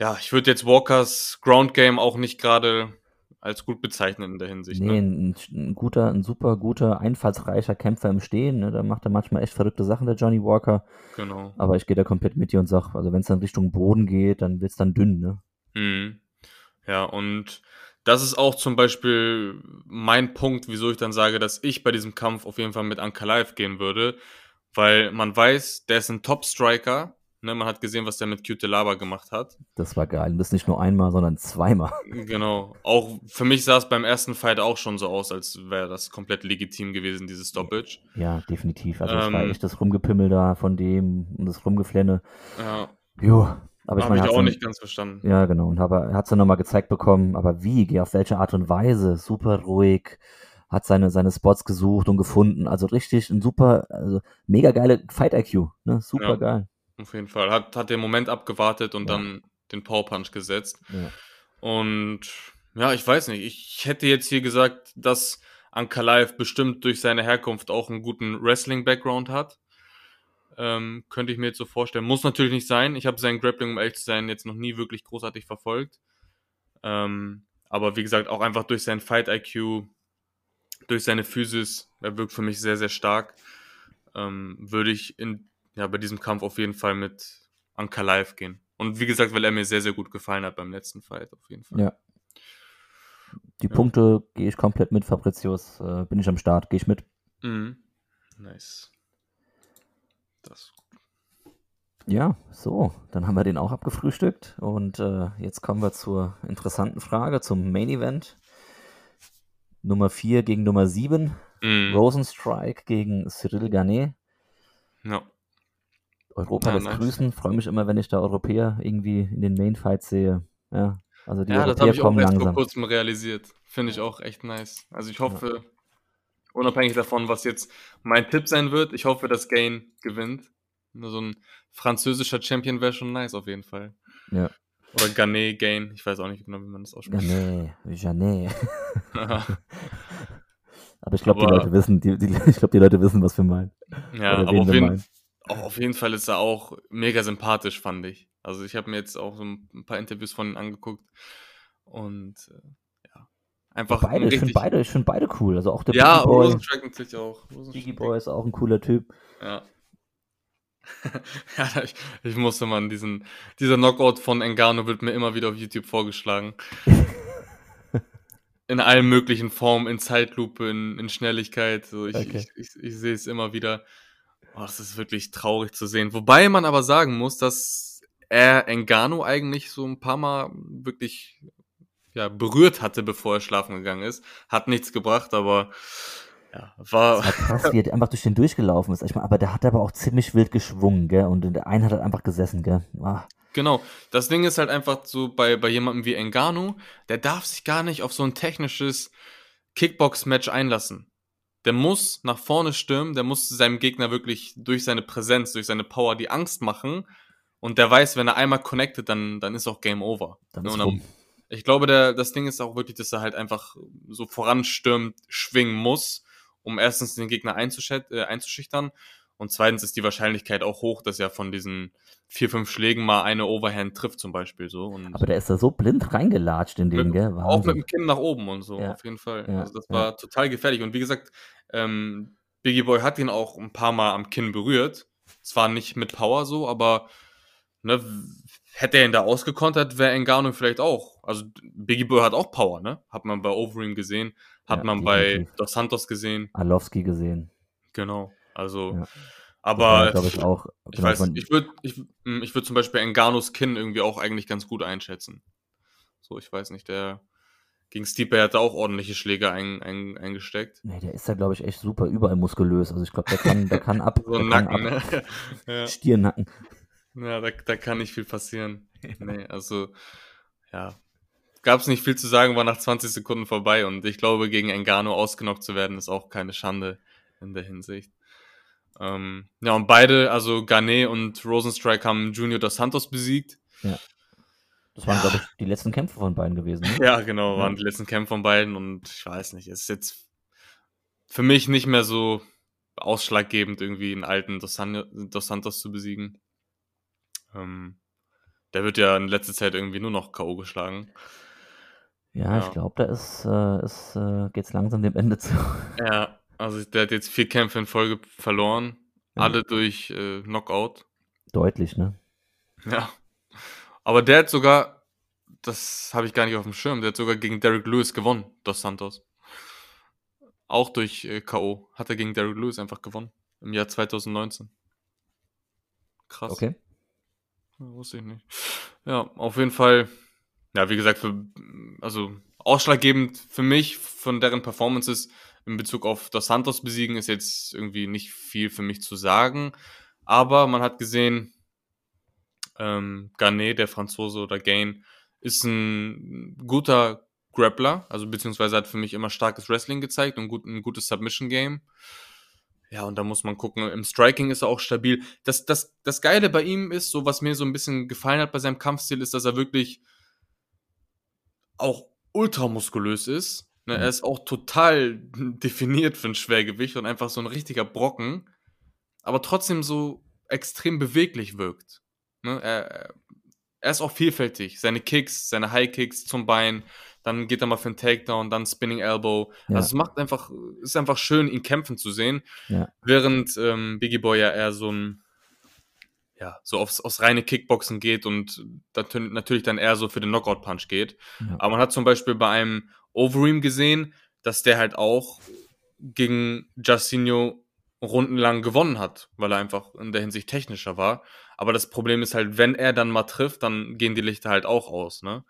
ja, ich würde jetzt Walkers Ground Game auch nicht gerade als gut bezeichnen in der Hinsicht. Nee, Ne? ein, ein guter, ein super guter, einfallsreicher Kämpfer im Stehen. Ne? Da macht er manchmal echt verrückte Sachen, der Johnny Walker. Genau. Aber ich gehe da komplett mit dir und sag, also wenn es dann Richtung Boden geht, dann wird's dann dünn, ne? Mhm. Ja, und das ist auch zum Beispiel mein Punkt, wieso ich dann sage, dass ich bei diesem Kampf auf jeden Fall mit Ankalaev gehen würde, weil man weiß, der ist ein Top-Striker. Ne, man hat gesehen, was der mit Cutelaba gemacht hat. Das war geil. Und das nicht nur einmal, sondern zweimal. Genau. Auch für mich sah es beim ersten Fight auch schon so aus, als wäre das komplett legitim gewesen, dieses Stoppage. Ja, definitiv. Also es war Ähm. echt das Rumgepimmel da von dem und das Rumgeflenne. Ja, Jo. Aber ich habe ich auch nicht ganz verstanden. Ja, genau. Und er hat es dann nochmal gezeigt bekommen, aber wie, auf welche Art und Weise, super ruhig, hat seine, seine Spots gesucht und gefunden. Also richtig ein super, also mega geile Fight-IQ, ne? Super Ja. geil. Auf jeden Fall. Hat, hat den Moment abgewartet und Ja. dann den Power Punch gesetzt. Ja. Und ja, ich weiß nicht. Ich hätte jetzt hier gesagt, dass Ankalaev bestimmt durch seine Herkunft auch einen guten Wrestling-Background hat. Ähm, könnte ich mir jetzt so vorstellen. Muss natürlich nicht sein. Ich habe sein Grappling, um ehrlich zu sein, jetzt noch nie wirklich großartig verfolgt. Ähm, aber wie gesagt, auch einfach durch sein Fight-IQ, durch seine Physis, er wirkt für mich sehr, sehr stark. Ähm, würde ich in, ja, bei diesem Kampf auf jeden Fall mit Ankalaev gehen. Und wie gesagt, weil er mir sehr, sehr gut gefallen hat beim letzten Fight, auf jeden Fall. Ja. Die Ja. Punkte gehe ich komplett mit, Fabricius. Äh, bin ich am Start, gehe ich mit. Mhm. Nice. Das ist gut. Ja, so, dann haben wir den auch abgefrühstückt. Und äh, jetzt kommen wir zur interessanten Frage, zum Main Event. Nummer 4 gegen Nummer 7. Mhm. Rosenstrike gegen Cyril Garnet. Ja. Europa Ja, lässt nice. grüßen. Freue mich immer, wenn ich da Europäer irgendwie in den Main Fights sehe. Ja, also die ja, das habe Europäer ich auch kommen erst vor langsam. kurzem realisiert. Finde ich auch echt nice. Also ich hoffe, unabhängig davon, was jetzt mein Tipp sein wird, ich hoffe, dass Gain gewinnt. Nur So ein französischer Champion wäre schon nice auf jeden Fall. Ja. Oder Ganet Gain, ich weiß auch nicht genau, wie man das ausspricht. Garnet, Janet. Ja, Aber ich glaube, die Leute wissen, die, die, ich glaube, die Leute wissen, was wir meinen. ja Oder aber auf wir jeden, meinen. Auch auf jeden Fall ist er auch mega sympathisch, fand ich. Also ich habe mir jetzt auch so ein paar Interviews von ihm angeguckt und äh, ja, einfach Beide, ein ich finde beide, ich finde beide cool. Also auch der Ja, Biggie Boy. Rosenstrike natürlich auch. Biggie Boy ist auch ein cooler Typ. Ja. ja, ich, ich musste mal diesen, dieser Knockout von Engano wird mir immer wieder auf YouTube vorgeschlagen. in allen möglichen Formen, in Zeitlupe, in, in Schnelligkeit. So, ich, Okay. ich, ich, ich sehe es immer wieder. Oh, das ist wirklich traurig zu sehen. Wobei man aber sagen muss, dass er Engano eigentlich so ein paar Mal wirklich ja, berührt hatte, bevor er schlafen gegangen ist. Hat nichts gebracht, aber ja, war. Das war krass, wie er einfach durch den durchgelaufen ist. Ich meine, aber der hat aber auch ziemlich wild geschwungen, gell? Und der eine hat halt einfach gesessen, gell? Ah, Genau. Das Ding ist halt einfach so bei, bei jemandem wie Engano, der darf sich gar nicht auf so ein technisches Kickbox-Match einlassen. Der muss nach vorne stürmen, der muss seinem Gegner wirklich durch seine Präsenz, durch seine Power die Angst machen. Und der weiß, wenn er einmal connected, dann, dann ist auch Game Over. dann ist rum. ich glaube, der, das Ding ist auch wirklich, dass er halt einfach so voranstürmt, schwingen muss, um erstens den Gegner äh, einzuschüchtern und zweitens ist die Wahrscheinlichkeit auch hoch, dass er von diesen vier, fünf Schlägen mal eine Overhand trifft zum Beispiel so. Und Aber der ist da so blind reingelatscht in den, Mit- gell? auch mit Wahnsinn. dem Kinn nach oben und so, Ja. auf jeden Fall. Ja, Also das ja. war total gefährlich. Und wie gesagt, ähm, Biggie Boy hat ihn auch ein paar Mal am Kinn berührt. Zwar nicht mit Power so, aber ne, hätte er ihn da ausgekontert, wäre Engano vielleicht auch. Also Biggie Boy hat auch Power, ne? Hat man bei Overeem gesehen, hat Ja, man bei. Dos Santos gesehen. Arlovski gesehen. Genau. Also, Ja. Aber glaube ich auch. ich Genau, weiß, ich würde ich, hm, ich würd zum Beispiel Nganos Kinn irgendwie auch eigentlich ganz gut einschätzen. So, ich weiß nicht, der gegen Stipe hat auch ordentliche Schläge ein, ein, eingesteckt. nee, der ist da, glaube ich, echt super überall muskulös. Also ich glaube, der kann, der kann ab. So ein Nacken, ne? ja. Stirnnacken. Ja, da, da kann nicht viel passieren. Nee, also, ja. Gab es nicht viel zu sagen, war nach 20 Sekunden vorbei und ich glaube, gegen Engano ausgenockt zu werden, ist auch keine Schande in der Hinsicht. Ähm, ja, und beide, also Garnet und Rosenstrike, haben Junior dos Santos besiegt. Das waren, Ja. glaube ich, die letzten Kämpfe von beiden gewesen. Ne? Ja, genau, Ja. waren die letzten Kämpfe von beiden und ich weiß nicht, es ist jetzt für mich nicht mehr so ausschlaggebend, irgendwie einen alten Dos, San dos Santos zu besiegen. Ähm, der wird ja in letzter Zeit irgendwie nur noch K.O. geschlagen. Ja, Ja. ich glaube, da ist, äh, ist, äh, geht's langsam dem Ende zu. Ja, also der hat jetzt vier Kämpfe in Folge verloren, Ja. alle durch äh, Knockout. Deutlich, ne? Ja. Aber der hat sogar, das habe ich gar nicht auf dem Schirm, der hat sogar gegen Derek Lewis gewonnen, Dos Santos. Auch durch äh, K.O. hat er gegen Derek Lewis einfach gewonnen. Im Jahr 2019. Krass. Okay. Ja, wusste ich nicht. Ja, auf jeden Fall, ja, wie gesagt, für, also ausschlaggebend für mich von deren Performances in Bezug auf Dos Santos besiegen ist jetzt irgendwie nicht viel für mich zu sagen. Aber man hat gesehen, ähm, Garnet, der Franzose oder Gain, ist ein guter Grappler, also beziehungsweise hat für mich immer starkes Wrestling gezeigt und gut, ein gutes Submission-Game. Ja, und da muss man gucken. Im Striking ist er auch stabil. Das, das, das Geile bei ihm ist, so was mir so ein bisschen gefallen hat bei seinem Kampfstil, ist, dass er wirklich auch ultramuskulös ist. Ne? Mhm. Er ist auch total definiert für ein Schwergewicht und einfach so ein richtiger Brocken, aber trotzdem so extrem beweglich wirkt. Ne? Er, er ist auch vielfältig. Seine Kicks, seine High Kicks zum Bein, dann geht er mal für einen Takedown, dann Spinning Elbow. Ja. Also es macht einfach, ist einfach schön, ihn kämpfen zu sehen. Ja. Während ähm, Biggie Boy ja eher so ein, ja, so aufs, aufs reine Kickboxen geht und natür- natürlich dann eher so für den Knockout-Punch geht. Ja. Aber man hat zum Beispiel bei einem Overeem gesehen, dass der halt auch gegen Justinho rundenlang gewonnen hat, weil er einfach in der Hinsicht technischer war. Aber das Problem ist halt, wenn er dann mal trifft, dann gehen die Lichter halt auch aus, ne?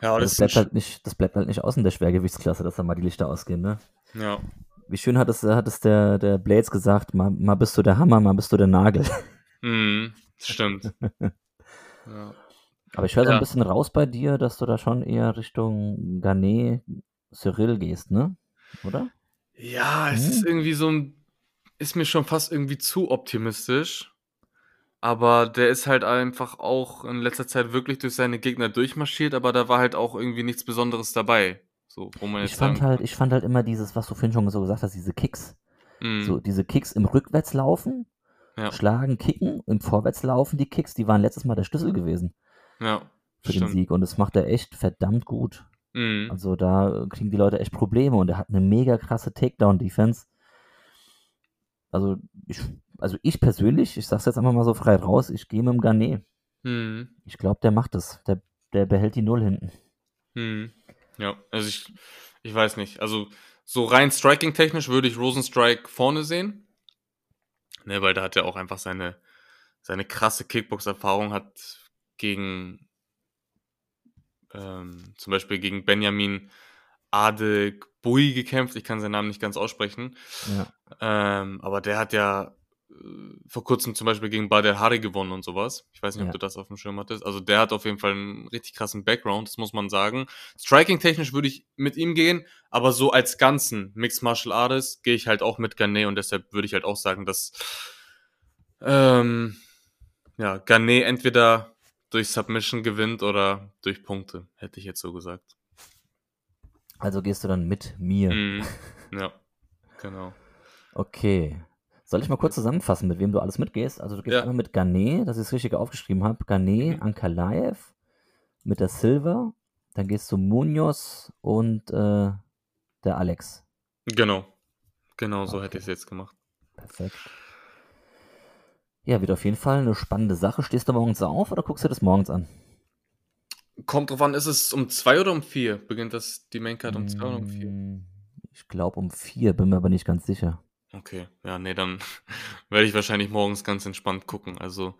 Ja, das, das, bleibt halt nicht, das bleibt halt nicht aus in der Schwergewichtsklasse, dass da mal die Lichter ausgehen, ne? ja. Wie schön hat es, hat es der, der Blades gesagt, mal, mal bist du der Hammer, mal bist du der Nagel. Mhm, stimmt. ja. Aber ich höre so ein bisschen raus bei dir, dass du da schon eher Richtung Garnet, Cyril gehst, ne? Oder? Ja, es Hm. ist irgendwie so ein, ist mir schon fast irgendwie zu optimistisch. Aber der ist halt einfach auch in letzter Zeit wirklich durch seine Gegner durchmarschiert, aber da war halt auch irgendwie nichts Besonderes dabei. So, wo man Ich jetzt fand sagen halt, ich fand halt immer dieses, was du vorhin schon so gesagt hast, diese Kicks. Mhm. So, diese Kicks im Rückwärtslaufen, Ja. schlagen, kicken, im Vorwärtslaufen, die Kicks, die waren letztes Mal der Schlüssel gewesen ja, für den stimmt. Sieg. Und das macht er echt verdammt gut. Mhm. Also da kriegen die Leute echt Probleme und er hat eine mega krasse Takedown-Defense. Also ich, also ich persönlich, ich sag's jetzt einfach mal so frei raus, ich gehe mit dem Garnet. Mhm. Ich glaube, der macht es. Der, der behält die Null hinten. Mhm. Ja, also ich, ich weiß nicht. Also so rein striking-technisch würde ich Rosenstrike vorne sehen. Ne, weil da hat er auch einfach seine, seine krasse Kickbox-Erfahrung, hat gegen ähm, zum Beispiel gegen Benjamin Adekbui gekämpft. Ich kann seinen Namen nicht ganz aussprechen. Ja. Ähm, aber der hat ja äh, vor kurzem zum Beispiel gegen Bader Hari gewonnen und sowas. Ich weiß nicht, ob Ja. du das auf dem Schirm hattest. Also der hat auf jeden Fall einen richtig krassen Background, das muss man sagen. Striking-technisch würde ich mit ihm gehen, aber so als Ganzen, Mixed Martial Arts, gehe ich halt auch mit Garnet und deshalb würde ich halt auch sagen, dass ähm, ja, Garnet entweder durch Submission gewinnt oder durch Punkte, hätte ich jetzt so gesagt. Also gehst du dann mit mir. Mhm. Ja, genau. Okay. Soll ich mal kurz zusammenfassen, mit wem du alles mitgehst? Also du gehst Ja. einmal mit Garnet, dass ich es richtig aufgeschrieben habe. Garnet, Mhm. Ankalaev, mit der Silver, dann gehst du Munoz und äh, der Alex. Genau. Genau so Okay. hätte ich es jetzt gemacht. Perfekt. Ja, wird auf jeden Fall eine spannende Sache. Stehst du morgens auf oder guckst du das morgens an? Kommt drauf an, ist es um zwei oder um vier? Beginnt das die Maincard um zwei oder um vier? Mm, Ich glaube um vier, bin mir aber nicht ganz sicher. Okay, ja, ne, dann werde ich wahrscheinlich morgens ganz entspannt gucken. Also,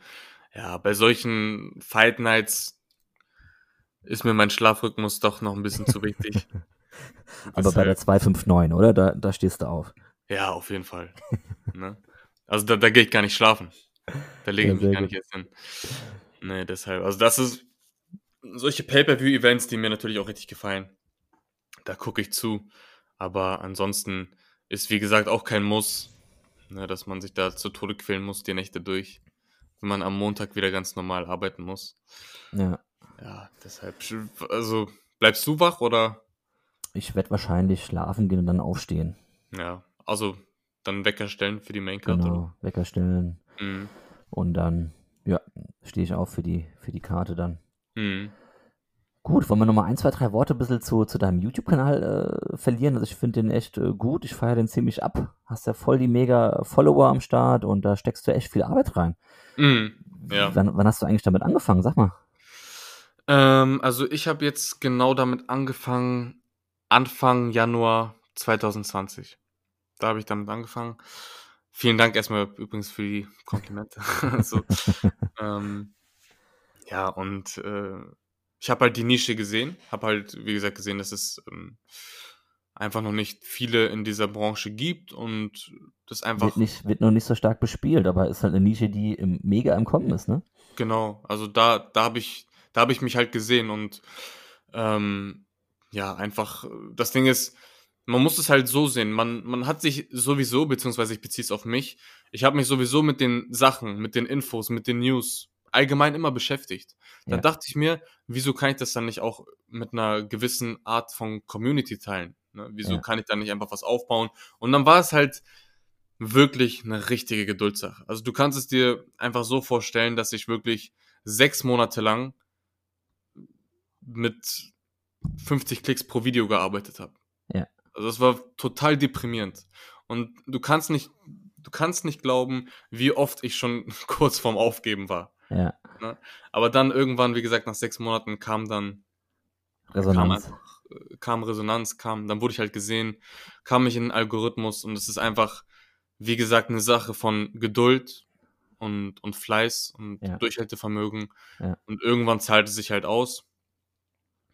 ja, bei solchen Fight Nights ist mir mein Schlafrhythmus doch noch ein bisschen zu wichtig. Aber bei der 259, oder? Da, da stehst du auf. Ja, auf jeden Fall. ne? Also da, da gehe ich gar nicht schlafen. Da lege ich ja, mich gar gut. nicht erst hin. Nee, deshalb. Also das ist solche Pay-Per-View-Events, die mir natürlich auch richtig gefallen. Da gucke ich zu. Aber ansonsten ist, wie gesagt, auch kein Muss, ne, dass man sich da zu Tode quälen muss, die Nächte durch, wenn man am Montag wieder ganz normal arbeiten muss. Ja. Ja, deshalb. Also, bleibst du wach oder? Ich werde wahrscheinlich schlafen gehen und dann aufstehen. Ja, also dann Wecker stellen für die Maincard. Genau, oder? Wecker stellen. Mhm. Und dann, ja, stehe ich auf für die, für die Karte dann. Mhm. Gut, wollen wir nochmal ein, zwei, drei Worte ein bisschen zu, zu deinem YouTube-Kanal äh, verlieren? Also ich finde den echt äh, gut, ich feiere den ziemlich ab. Hast ja voll die mega Follower am Start und da steckst du echt viel Arbeit rein. Mhm, ja. Wann, wann, hast du eigentlich damit angefangen? Sag mal. Ähm, also ich habe jetzt genau damit angefangen, Anfang Januar 2020. Da habe ich damit angefangen. Vielen Dank erstmal übrigens für die Komplimente. also, ähm, ja, und äh, ich habe halt die Nische gesehen, habe halt, wie gesagt, gesehen, dass es ähm, einfach noch nicht viele in dieser Branche gibt und das einfach. Wird, nicht, wird noch nicht so stark bespielt, aber ist halt eine Nische, die im, mega im Kommen ist, ne? Genau, also da, da habe ich, da habe ich mich halt gesehen und ähm, ja, einfach, das Ding ist, man muss es halt so sehen. Man, man hat sich sowieso, beziehungsweise ich beziehe es auf mich, ich habe mich sowieso mit den Sachen, mit den Infos, mit den News allgemein immer beschäftigt. Da ja. dachte ich mir, wieso kann ich das dann nicht auch mit einer gewissen Art von Community teilen? Ne? Wieso ja. kann ich da nicht einfach was aufbauen? Und dann war es halt wirklich eine richtige Geduldssache. Also du kannst es dir einfach so vorstellen, dass ich wirklich sechs Monate lang mit 50 Klicks pro Video gearbeitet habe. Ja. Also das war total deprimierend. Und du kannst nicht, du kannst nicht glauben, wie oft ich schon kurz vorm Aufgeben war. Ja. Ne? Aber dann irgendwann, wie gesagt, nach sechs Monaten kam dann Resonanz. Kam, einfach, kam Resonanz, kam, dann wurde ich halt gesehen, kam ich in den Algorithmus und es ist einfach, wie gesagt, eine Sache von Geduld und, und Fleiß und ja. Durchhaltevermögen. Ja. Und irgendwann zahlt es sich halt aus.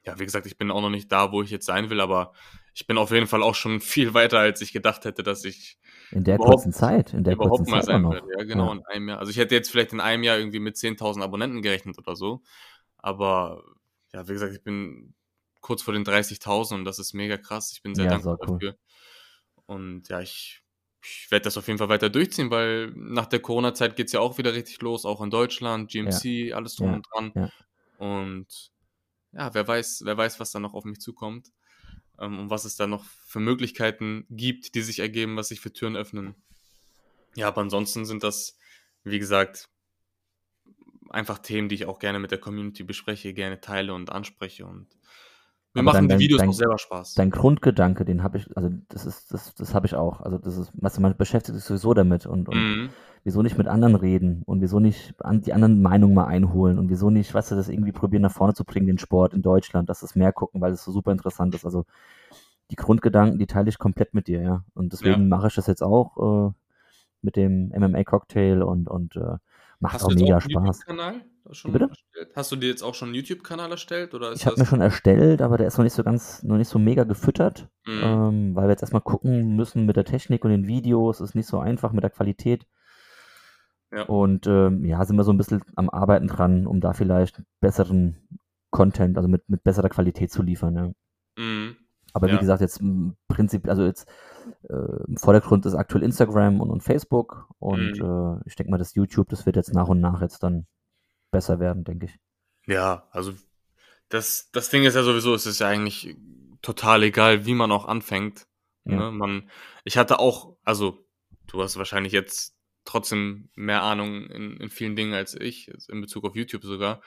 Ja, wie gesagt, ich bin auch noch nicht da, wo ich jetzt sein will, aber ich bin auf jeden Fall auch schon viel weiter, als ich gedacht hätte, dass ich in der kurzen Zeit, in der überhaupt kurzen mal Zeit sein noch. Ja, genau, Ja. in einem Jahr. Also ich hätte jetzt vielleicht in einem Jahr irgendwie mit 10.000 Abonnenten gerechnet oder so. Aber ja, wie gesagt, ich bin kurz vor den 30.000 und das ist mega krass. Ich bin sehr Ja, dankbar cool. dafür. Und ja, ich, ich werde das auf jeden Fall weiter durchziehen, weil nach der Corona-Zeit geht es ja auch wieder richtig los, auch in Deutschland, GMC, alles drum Ja, und dran. ja. Und ja, wer weiß, wer weiß, was da noch auf mich zukommt ähm, und was es da noch für Möglichkeiten gibt, die sich ergeben, was sich für Türen öffnen. Ja, aber ansonsten sind das, wie gesagt, einfach Themen, die ich auch gerne mit der Community bespreche, gerne teile und anspreche und mir Aber machen dein, die Videos dein, auch selber Spaß. dein Grundgedanke, den habe ich, also das ist, das, das habe ich auch. Also das ist, weißt du, man beschäftigt sich sowieso damit und, und Mhm. wieso nicht mit anderen reden und wieso nicht an die anderen Meinungen mal einholen und wieso nicht, weißt du, das irgendwie probieren nach vorne zu bringen, den Sport in Deutschland, dass es mehr gucken, weil es so super interessant ist. Also die Grundgedanken, die teile ich komplett mit dir, ja. Und deswegen Ja. mache ich das jetzt auch äh, mit dem MMA-Cocktail und, und äh, macht Hast auch mega auch Spaß. Wie bitte? erstellt? Hast du dir jetzt auch schon einen YouTube-Kanal erstellt oder Ich habe mir schon erstellt, aber der ist noch nicht so ganz, noch nicht so mega gefüttert, Mhm. ähm, weil wir jetzt erstmal gucken müssen mit der Technik und den Videos. Ist nicht so einfach mit der Qualität. Ja. Und ähm, ja, sind wir so ein bisschen am Arbeiten dran, um da vielleicht besseren Content, also mit, mit besserer Qualität zu liefern. Ja. Mhm. Aber wie Ja. gesagt, jetzt im Prinzip, also jetzt äh, im Vordergrund ist aktuell Instagram und, und Facebook und Mhm. äh, ich denke mal, das YouTube, das wird jetzt nach und nach jetzt dann besser werden, denke ich. Ja, also das, das Ding ist ja sowieso, es ist ja eigentlich total egal, wie man auch anfängt. Ja. Ne? Man, ich hatte auch, also du hast wahrscheinlich jetzt trotzdem mehr Ahnung in, in vielen Dingen als ich, in Bezug auf YouTube sogar.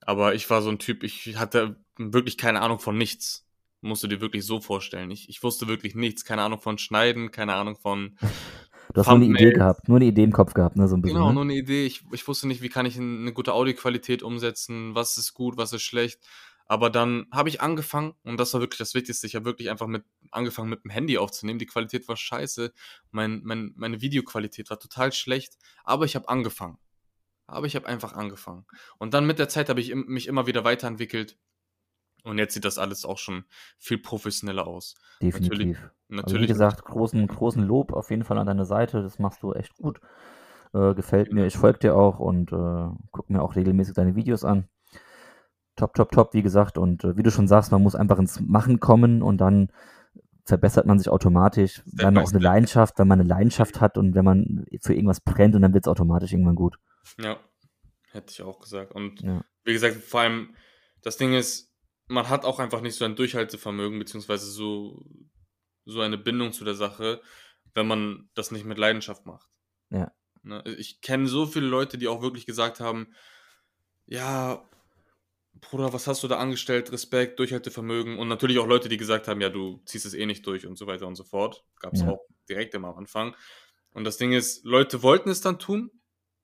Aber ich war so ein Typ, ich hatte wirklich keine Ahnung von nichts. Musst du dir wirklich so vorstellen. Ich, ich wusste wirklich nichts. Keine Ahnung von Schneiden, keine Ahnung von Du hast nur eine Idee Thumbnails. gehabt, nur eine Idee im Kopf gehabt, ne, so ein bisschen, Genau, ne? nur eine Idee. Ich, ich wusste nicht, wie kann ich eine gute Audioqualität umsetzen, was ist gut, was ist schlecht. Aber dann habe ich angefangen, und das war wirklich das Wichtigste, ich habe wirklich einfach mit angefangen mit dem Handy aufzunehmen. Die Qualität war scheiße, mein, mein, meine Videoqualität war total schlecht, aber ich habe angefangen. Aber ich habe einfach angefangen. Und dann mit der Zeit habe ich mich immer wieder weiterentwickelt. Und jetzt sieht das alles auch schon viel professioneller aus. Definitiv. Natürlich, natürlich also wie gesagt, großen, großen Lob auf jeden Fall an deine Seite. Das machst du echt gut. Äh, gefällt mir. Ich folge dir auch und äh, gucke mir auch regelmäßig deine Videos an top, top, top, wie gesagt. Und äh, wie du schon sagst, man muss einfach ins Machen kommen und dann verbessert man sich automatisch, wenn man auch eine Leidenschaft, wenn man eine Leidenschaft hat und wenn man für irgendwas brennt und dann wird es automatisch irgendwann gut. Ja, hätte ich auch gesagt. Und ja. wie gesagt, vor allem das Ding ist, man hat auch einfach nicht so ein Durchhaltevermögen, beziehungsweise so, so eine Bindung zu der Sache, wenn man das nicht mit Leidenschaft macht. Ja. Ne, ich kenne so viele Leute, die auch wirklich gesagt haben, ja, Bruder, was hast du da angestellt? Respekt, Durchhaltevermögen und natürlich auch Leute, die gesagt haben, ja, du ziehst es eh nicht durch und so weiter und so fort. Gab es ja. auch direkt immer am Anfang. Und das Ding ist, Leute wollten es dann tun,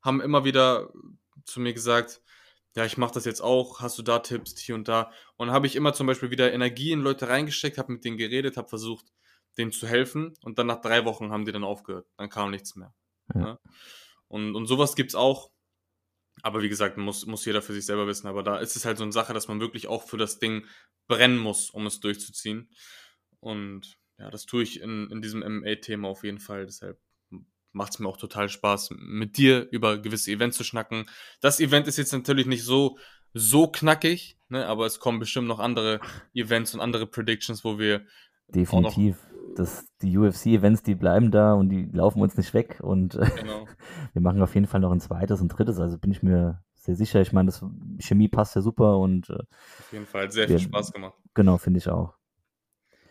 haben immer wieder zu mir gesagt, ja, ich mache das jetzt auch, hast du da Tipps hier und da? Und habe ich immer zum Beispiel wieder Energie in Leute reingesteckt, habe mit denen geredet, habe versucht, denen zu helfen und dann nach drei Wochen haben die dann aufgehört. Dann kam nichts mehr. Ja. Ne? Und, und sowas gibt es auch aber wie gesagt, muss, muss jeder für sich selber wissen. Aber da ist es halt so eine Sache, dass man wirklich auch für das Ding brennen muss, um es durchzuziehen. Und ja, das tue ich in, in diesem MMA-Thema auf jeden Fall. Deshalb macht es mir auch total Spaß, mit dir über gewisse Events zu schnacken. Das Event ist jetzt natürlich nicht so, so knackig, ne? aber es kommen bestimmt noch andere Events und andere Predictions, wo wir Definitiv das, die UFC-Events, die bleiben da und die laufen uns nicht weg. Und genau. wir machen auf jeden Fall noch ein zweites und drittes. Also bin ich mir sehr sicher. Ich meine, das Chemie passt ja super und äh, auf jeden Fall sehr viel Spaß gemacht. Genau, finde ich auch.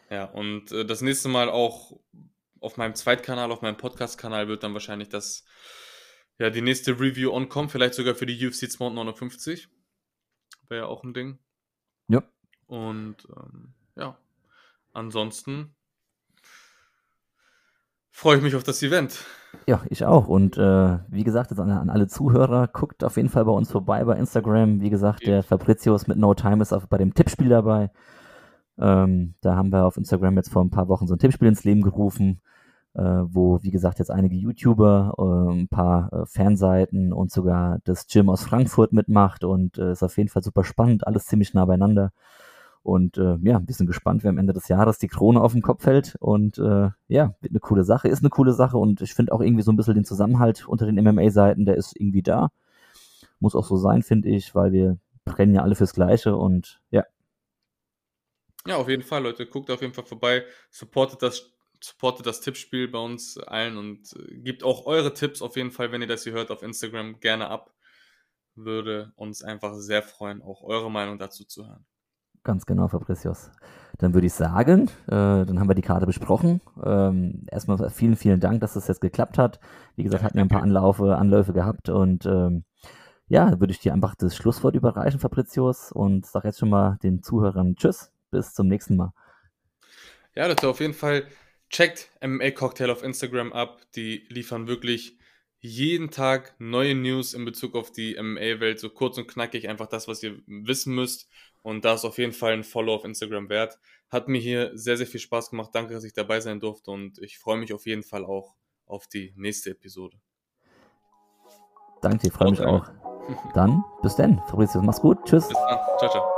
Ja, und äh, das nächste Mal auch auf meinem Zweitkanal, auf meinem Podcast-Kanal wird dann wahrscheinlich das, ja, die nächste Review on kommen, vielleicht sogar für die UFC 259. Wäre ja auch ein Ding. Ja. Und ähm, ja, ansonsten freue ich mich auf das Event. Ja, ich auch. Und äh, wie gesagt, jetzt an, an, alle Zuhörer, guckt auf jeden Fall bei uns vorbei bei Instagram. Wie gesagt, okay. der Fabricius mit No Time ist auch bei dem Tippspiel dabei. Ähm, da haben wir auf Instagram jetzt vor ein paar Wochen so ein Tippspiel ins Leben gerufen, wo, wie gesagt, jetzt einige YouTuber, äh, ein paar äh, Fanseiten und sogar das Gym aus Frankfurt mitmacht. Und äh, ist auf jeden Fall super spannend, alles ziemlich nah beieinander. Und äh, ja, ein bisschen gespannt, wer am Ende des Jahres die Krone auf den Kopf hält. Und äh, ja, wird eine coole Sache, ist eine coole Sache. Und ich finde auch irgendwie so ein bisschen den Zusammenhalt unter den MMA-Seiten, der ist irgendwie da. Muss auch so sein, finde ich, weil wir brennen ja alle fürs Gleiche und ja. Ja, auf jeden Fall, Leute. Guckt auf jeden Fall vorbei. Supportet das, supportet das Tippspiel bei uns allen und äh, gebt auch eure Tipps auf jeden Fall, wenn ihr das hier hört, auf Instagram gerne ab. Würde uns einfach sehr freuen, auch eure Meinung dazu zu hören. Ganz genau, Fabricius. Dann würde ich sagen, äh, dann haben wir die Karte besprochen. Ähm, erstmal vielen, vielen Dank, dass das jetzt geklappt hat. Wie gesagt, hatten wir ein paar Anlaufe, Anläufe gehabt und ähm, ja, würde ich dir einfach das Schlusswort überreichen, Fabricius, und sag jetzt schon mal den Zuhörern Tschüss, bis zum nächsten Mal. Ja, dazu auf jeden Fall checkt MMA Cocktail auf Instagram ab. Die liefern wirklich jeden Tag neue News in Bezug auf die MMA-Welt, so kurz und knackig, einfach das, was ihr wissen müsst. Und da ist auf jeden Fall ein Follow auf Instagram wert. Hat mir hier sehr, sehr viel Spaß gemacht. Danke, dass ich dabei sein durfte und ich freue mich auf jeden Fall auch auf die nächste Episode. Danke dir, freue mich auch. Dann bis dann, Fabrizio, mach's gut. Tschüss. Bis dann. Ciao, ciao.